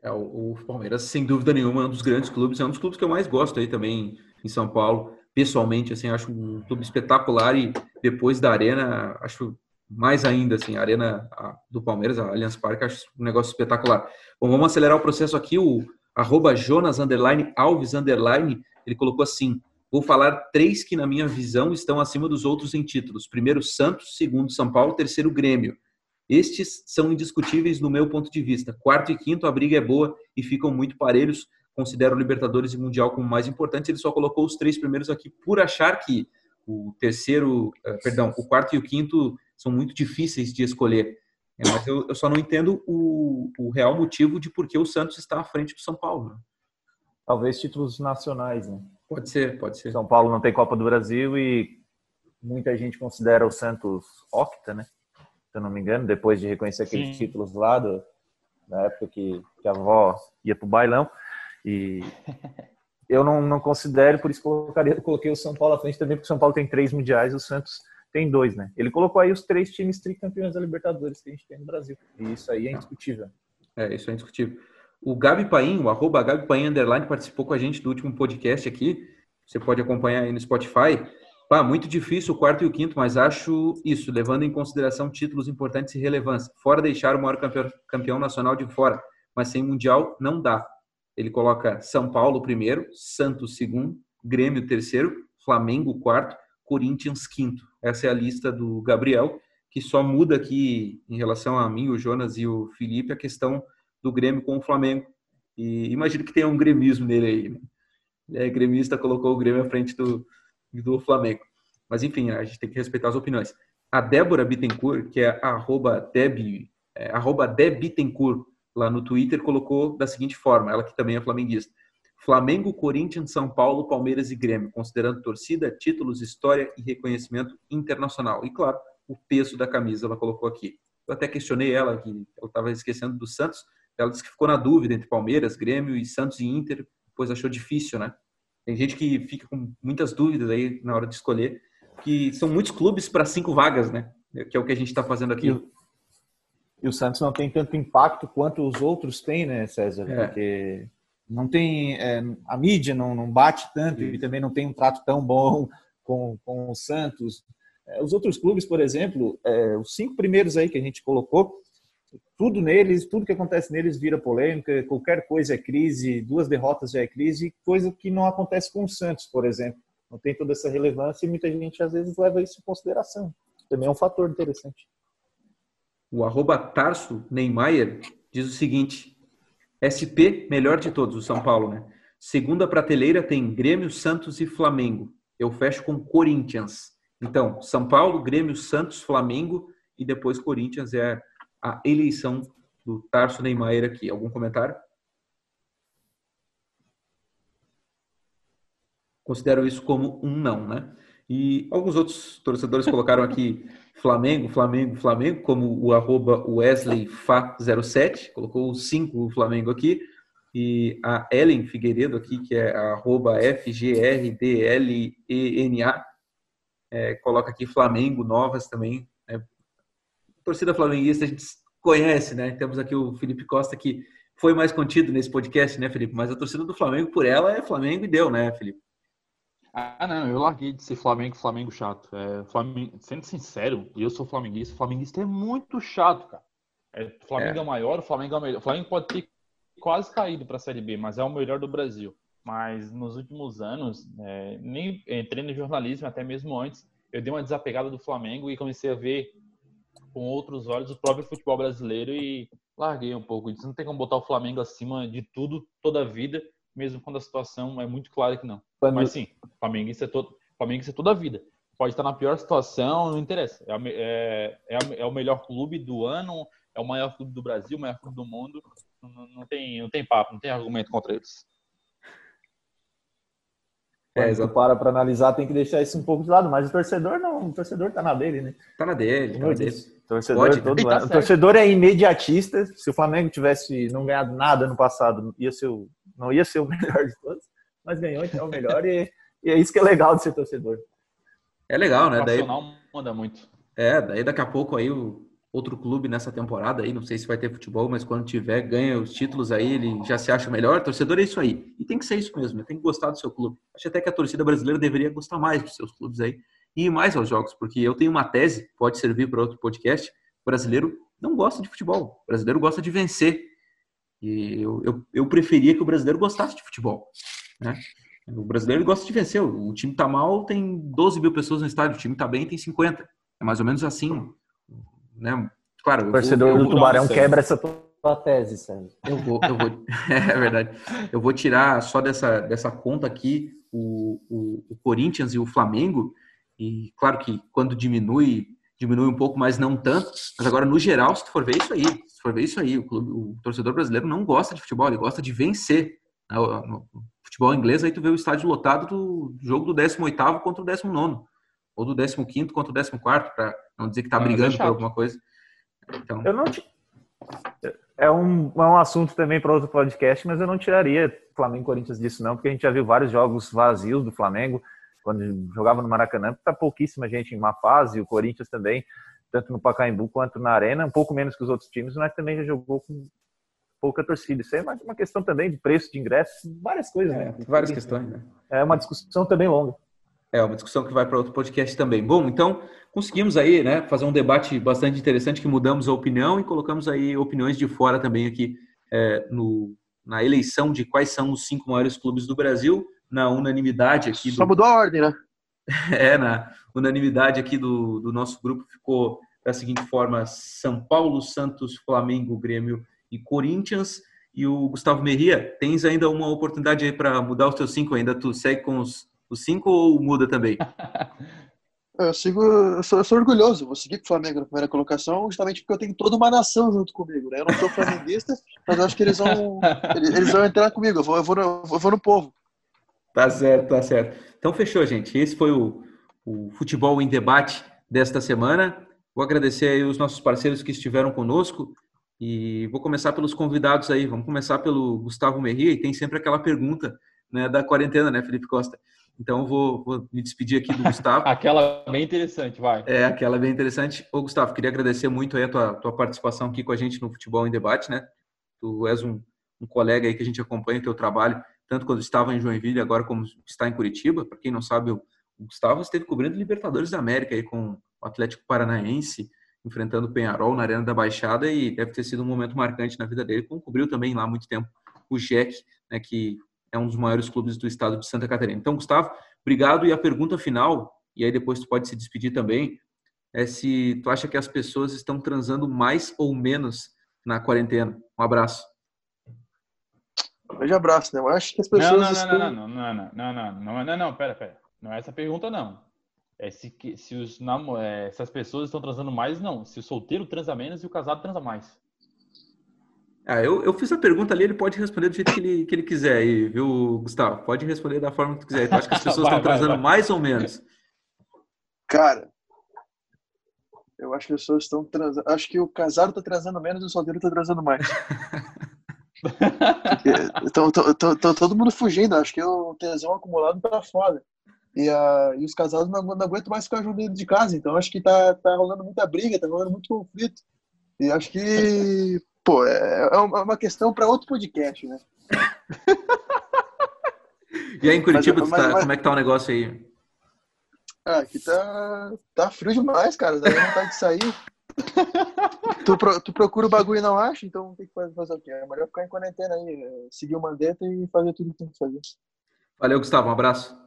É, o, o, Palmeiras, sem dúvida nenhuma, é um dos grandes clubes, é um dos clubes que eu mais gosto aí também em São Paulo. Pessoalmente, assim, acho um clube espetacular e depois da Arena, acho mais ainda, assim, a Arena do Palmeiras, a Allianz Parque, acho um negócio espetacular. Bom, vamos acelerar o processo aqui, o arroba Jonas, underline, Alves, underline, ele colocou assim, vou falar três que, na minha visão, estão acima dos outros em títulos. Primeiro, Santos, segundo, São Paulo, terceiro, Grêmio. Estes são indiscutíveis no meu ponto de vista. Quarto e quinto, a briga é boa e ficam muito parelhos. Considero Libertadores e Mundial como mais importantes. Ele só colocou os três primeiros aqui por achar que o terceiro, uh, perdão, o quarto e o quinto são muito difíceis de escolher. É, mas eu, eu, só não entendo o, o, real motivo de por que o Santos está à frente do São Paulo. Né? Talvez títulos nacionais, né? Pode ser, pode ser. São Paulo não tem Copa do Brasil e muita gente considera o Santos octa, né? se eu não me engano, depois de reconhecer aqueles Sim. títulos lá do, na época que, que a avó ia pro bailão. E eu não, não considero, por isso colocaria, coloquei o São Paulo à frente também, porque o São Paulo tem três mundiais, o Santos tem dois, né? Ele colocou aí os três times tricampeões da Libertadores que a gente tem no Brasil. E isso aí é indiscutível. É, isso é indiscutível. O Gabi Paim, o arroba Gabi Paim Underline, participou com a gente do último podcast aqui. Você pode acompanhar aí no Spotify. Pá, muito difícil o quarto e o quinto, mas acho isso, levando em consideração títulos importantes e relevância. Fora deixar o maior campeão, campeão nacional de fora, mas sem Mundial não dá. Ele coloca São Paulo primeiro, Santos segundo, Grêmio terceiro, Flamengo quarto, Corinthians quinto. Essa é a lista do Gabriel, que só muda aqui em relação a mim, o Jonas e o Felipe, a questão do Grêmio com o Flamengo. E imagino que tenha um gremismo nele aí. Né? é gremista, colocou o Grêmio à frente do, do Flamengo. Mas enfim, a gente tem que respeitar as opiniões. A Débora Bittencourt, que é arroba, Deb, é, arroba lá no Twitter, colocou da seguinte forma, ela que também é flamenguista. Flamengo, Corinthians, São Paulo, Palmeiras e Grêmio, considerando torcida, títulos, história e reconhecimento internacional. E claro, o peso da camisa ela colocou aqui. Eu até questionei ela, que ela estava esquecendo do Santos. Ela disse que ficou na dúvida entre Palmeiras, Grêmio e Santos e Inter, pois achou difícil, né? Tem gente que fica com muitas dúvidas aí na hora de escolher, que são muitos clubes para cinco vagas, né? Que é o que a gente está fazendo aqui. E o Santos não tem tanto impacto quanto os outros têm, né, César? É. Porque não tem é, a mídia não, não bate tanto e também não tem um trato tão bom com, com o Santos. É, os outros clubes, por exemplo, é, os cinco primeiros aí que a gente colocou, tudo neles, tudo que acontece neles vira polêmica, qualquer coisa é crise, duas derrotas já é crise, coisa que não acontece com o Santos, por exemplo. Não tem toda essa relevância e muita gente às vezes leva isso em consideração. Também é um fator interessante. O arroba Tarso Neymar diz o seguinte: SP, melhor de todos, o São Paulo, né? Segunda prateleira tem Grêmio, Santos e Flamengo. Eu fecho com Corinthians. Então, São Paulo, Grêmio, Santos, Flamengo e depois Corinthians é a eleição do Tarso Neymar aqui. Algum comentário? Considero isso como um não, né? E alguns outros torcedores colocaram aqui Flamengo, Flamengo, Flamengo, como o arroba WesleyFa07, colocou o 5 Flamengo aqui, e a Ellen Figueiredo aqui, que é arroba FGRDLENA, é, coloca aqui Flamengo, novas também. Né? Torcida flamenguista a gente conhece, né? Temos aqui o Felipe Costa, que foi mais contido nesse podcast, né, Felipe? Mas a torcida do Flamengo, por ela, é Flamengo e deu, né, Felipe? Ah, não, eu larguei de ser Flamengo, Flamengo chato. É, Flamengo, sendo sincero, eu sou flamenguista, flamenguista é muito chato, cara. É, Flamengo é. é maior, o Flamengo é melhor. O Flamengo pode ter quase caído para a Série B, mas é o melhor do Brasil. Mas nos últimos anos, é, nem entrei no jornalismo, até mesmo antes, eu dei uma desapegada do Flamengo e comecei a ver com outros olhos o próprio futebol brasileiro e larguei um pouco disso. Não tem como botar o Flamengo acima de tudo, toda a vida, mesmo quando a situação é muito clara que não. Quando... Mas sim, Flamengo isso é todo, Flamengo isso é toda a vida. Pode estar na pior situação, não interessa. É, é, é, é, o melhor clube do ano, é o maior clube do Brasil, o maior clube do mundo. Não, não tem, não tem papo, não tem argumento contra eles. É, Quando para para analisar, tem que deixar isso um pouco de lado, mas o torcedor não, o torcedor tá na dele, né? Tá na dele, tá na dele. Torcedor, Pode, todo tá o torcedor é imediatista. Se o Flamengo tivesse não ganhado nada no passado, ia ser o, não ia ser o melhor de todos, mas ganhou, então é o melhor e, e, é isso que é legal de ser torcedor. É legal, né? Daí manda muito. É, daí daqui a pouco aí o outro clube nessa temporada aí, não sei se vai ter futebol, mas quando tiver, ganha os títulos aí, ele já se acha melhor. Torcedor é isso aí. E tem que ser isso mesmo, tem que gostar do seu clube. Acho até que a torcida brasileira deveria gostar mais dos seus clubes aí e ir mais aos jogos, porque eu tenho uma tese, pode servir para outro podcast. O brasileiro não gosta de futebol, o brasileiro gosta de vencer. E eu, eu, eu preferia que o brasileiro gostasse de futebol. Né? O brasileiro gosta de vencer. O time tá mal, tem 12 mil pessoas no estádio. O time tá bem, tem 50. É mais ou menos assim né? Claro, o torcedor eu, eu do Tubarão quebra essa tua tese, Sérgio. Eu vou, eu vou, é verdade. Eu vou tirar só dessa, dessa conta aqui o, o, o, Corinthians e o Flamengo. E claro que quando diminui, diminui um pouco, mas não tanto. Mas agora, no geral, se tu for ver isso aí, se for ver isso aí, o, clube, o torcedor brasileiro não gosta de futebol, ele gosta de vencer. Futebol inglês, aí tu vê o estádio lotado do jogo do 18º contra o 19 ou do 15 contra o 14 para não dizer que está brigando é por alguma coisa. Então... Eu não te... É um, é um assunto também para outro podcast, mas eu não tiraria Flamengo e Corinthians disso não, porque a gente já viu vários jogos vazios do Flamengo, quando jogava no Maracanã, tá pouquíssima gente em má fase, o Corinthians também, tanto no Pacaembu quanto na Arena, um pouco menos que os outros times, mas também já jogou com pouca torcida. Isso é uma questão também de preço de ingressos, várias coisas, é, né? Várias questões, né? É uma discussão também longa. É uma discussão que vai para outro podcast também. Bom, então conseguimos aí, né, fazer um debate bastante interessante que mudamos a opinião e colocamos aí opiniões de fora também aqui é, no, na eleição de quais são os cinco maiores clubes do Brasil, na unanimidade aqui. Do... Só mudou a ordem, né? É, na unanimidade aqui do, do nosso grupo ficou da seguinte forma: São Paulo, Santos, Flamengo, Grêmio e Corinthians. E o Gustavo Merria, tens ainda uma oportunidade aí para mudar os teus cinco ainda? Tu segue com os, os cinco ou muda também? Eu sigo, eu sou, eu sou, orgulhoso, vou seguir com o Flamengo na primeira colocação, justamente porque eu tenho toda uma nação junto comigo, né? Eu não sou flamenguista, mas acho que eles vão, eles, eles vão entrar comigo, eu vou, eu, vou no, eu vou no povo. Tá certo, tá certo. Então fechou, gente. Esse foi o, o Futebol em Debate desta semana. Vou agradecer aí os nossos parceiros que estiveram conosco e vou começar pelos convidados aí. Vamos começar pelo Gustavo Merria e tem sempre aquela pergunta né, da quarentena, né, Felipe Costa? Então vou, vou me despedir aqui do Gustavo. aquela bem interessante, vai. É, aquela bem interessante. Ô, Gustavo, queria agradecer muito aí a tua, tua participação aqui com a gente no Futebol em Debate, né? Tu és um, um colega aí que a gente acompanha o teu trabalho, tanto quando estava em Joinville, agora como está em Curitiba. Para quem não sabe, o Gustavo esteve cobrindo Libertadores da América aí com o Atlético Paranaense, enfrentando o Penharol na Arena da Baixada e deve ter sido um momento marcante na vida dele, como cobriu também lá há muito tempo o Jack, né, que é um dos maiores clubes do estado de Santa Catarina. Então, Gustavo, obrigado. E a pergunta final, e aí depois tu pode se despedir também, é se tu acha que as pessoas estão transando mais ou menos na quarentena. Um abraço. Um grande abraço, né? Eu acho que as pessoas. Não, não, estão... não, não, não, não, não, não, não, não, não, não, pera, pera. Não é essa pergunta, não. É se, se, os, é, se as pessoas estão transando mais, não. Se o solteiro transa menos e o casado transa mais. Ah, eu, eu fiz a pergunta ali, ele pode responder do jeito que ele, que ele quiser aí, viu, Gustavo? Pode responder da forma que tu quiser. Tu acha que as pessoas vai, estão vai, transando vai. mais ou menos? Cara, eu acho que as pessoas estão transando. Acho que o casado está transando menos e o solteiro está transando mais. Então, todo mundo fugindo. Acho que o tesão acumulado tá foda. E, a, e os casados não, não aguentam mais ficar juntos dentro de casa. Então acho que tá, tá rolando muita briga, tá rolando muito conflito. E acho que, pô, é, é uma questão para outro podcast, né? e aí em Curitiba, mas, tá, mas, como é que tá o negócio aí? Ah, aqui tá, tá frio demais, cara. Dá vontade de sair. tu, pro, tu procura o bagulho e não acha, então tem que fazer, fazer o quê? É melhor ficar em quarentena aí, é, seguir o mandeta e fazer tudo que tem que fazer. Valeu, Gustavo. Um abraço.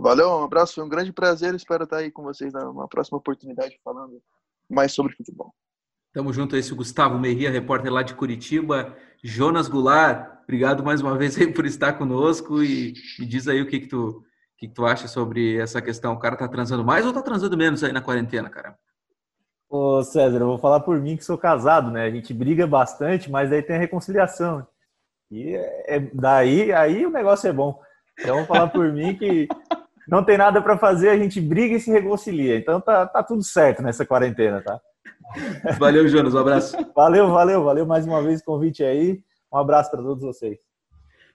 Valeu, um abraço, foi um grande prazer. Espero estar aí com vocês numa próxima oportunidade falando mais sobre futebol. Tamo junto esse Gustavo Merria, repórter lá de Curitiba. Jonas Goulart, obrigado mais uma vez aí por estar conosco e me diz aí o que que tu, o que, que tu acha sobre essa questão. O cara tá transando mais ou tá transando menos aí na quarentena, cara? Ô César, eu vou falar por mim que sou casado, né? A gente briga bastante, mas aí tem a reconciliação. E é, daí aí o negócio é bom. Então, vou falar por mim que não tem nada para fazer, a gente briga e se reconcilia. Então tá, tá tudo certo nessa quarentena, tá? Valeu, Jonas, um abraço. Valeu, valeu, valeu mais uma vez o convite aí. Um abraço para todos vocês.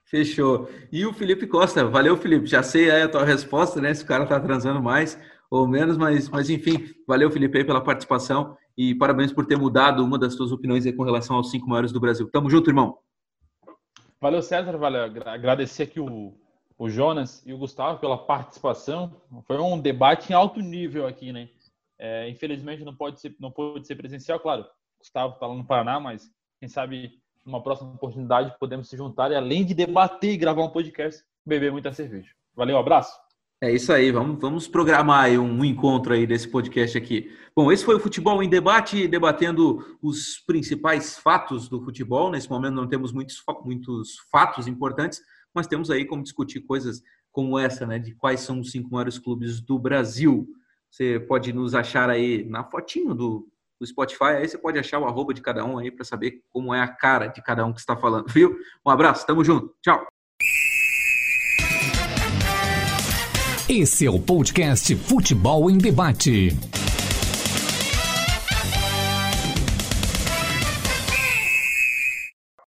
Fechou. E o Felipe Costa, valeu, Felipe. Já sei aí a tua resposta, né? Se o cara tá transando mais ou menos, mas, mas enfim, valeu, Felipe, aí pela participação e parabéns por ter mudado uma das tuas opiniões aí com relação aos cinco maiores do Brasil. Tamo junto, irmão. Valeu, César. Valeu. Agradecer aqui o, o Jonas e o Gustavo pela participação. Foi um debate em alto nível aqui, né? É, infelizmente não pode ser, não pode ser presencial, claro. Gustavo está lá no Paraná, mas quem sabe numa próxima oportunidade podemos se juntar e além de debater e gravar um podcast, beber muita cerveja. Valeu, um abraço. É isso aí, vamos, vamos programar um encontro aí desse podcast aqui. Bom, esse foi o Futebol em Debate, debatendo os principais fatos do futebol. Nesse momento não temos muitos, muitos fatos importantes, mas temos aí como discutir coisas como essa, né? De quais são os cinco maiores clubes do Brasil. Você pode nos achar aí na fotinho do, do Spotify, aí você pode achar o arroba de cada um aí para saber como é a cara de cada um que está falando, viu? Um abraço, tamo junto, tchau. Esse é o podcast Futebol em Debate.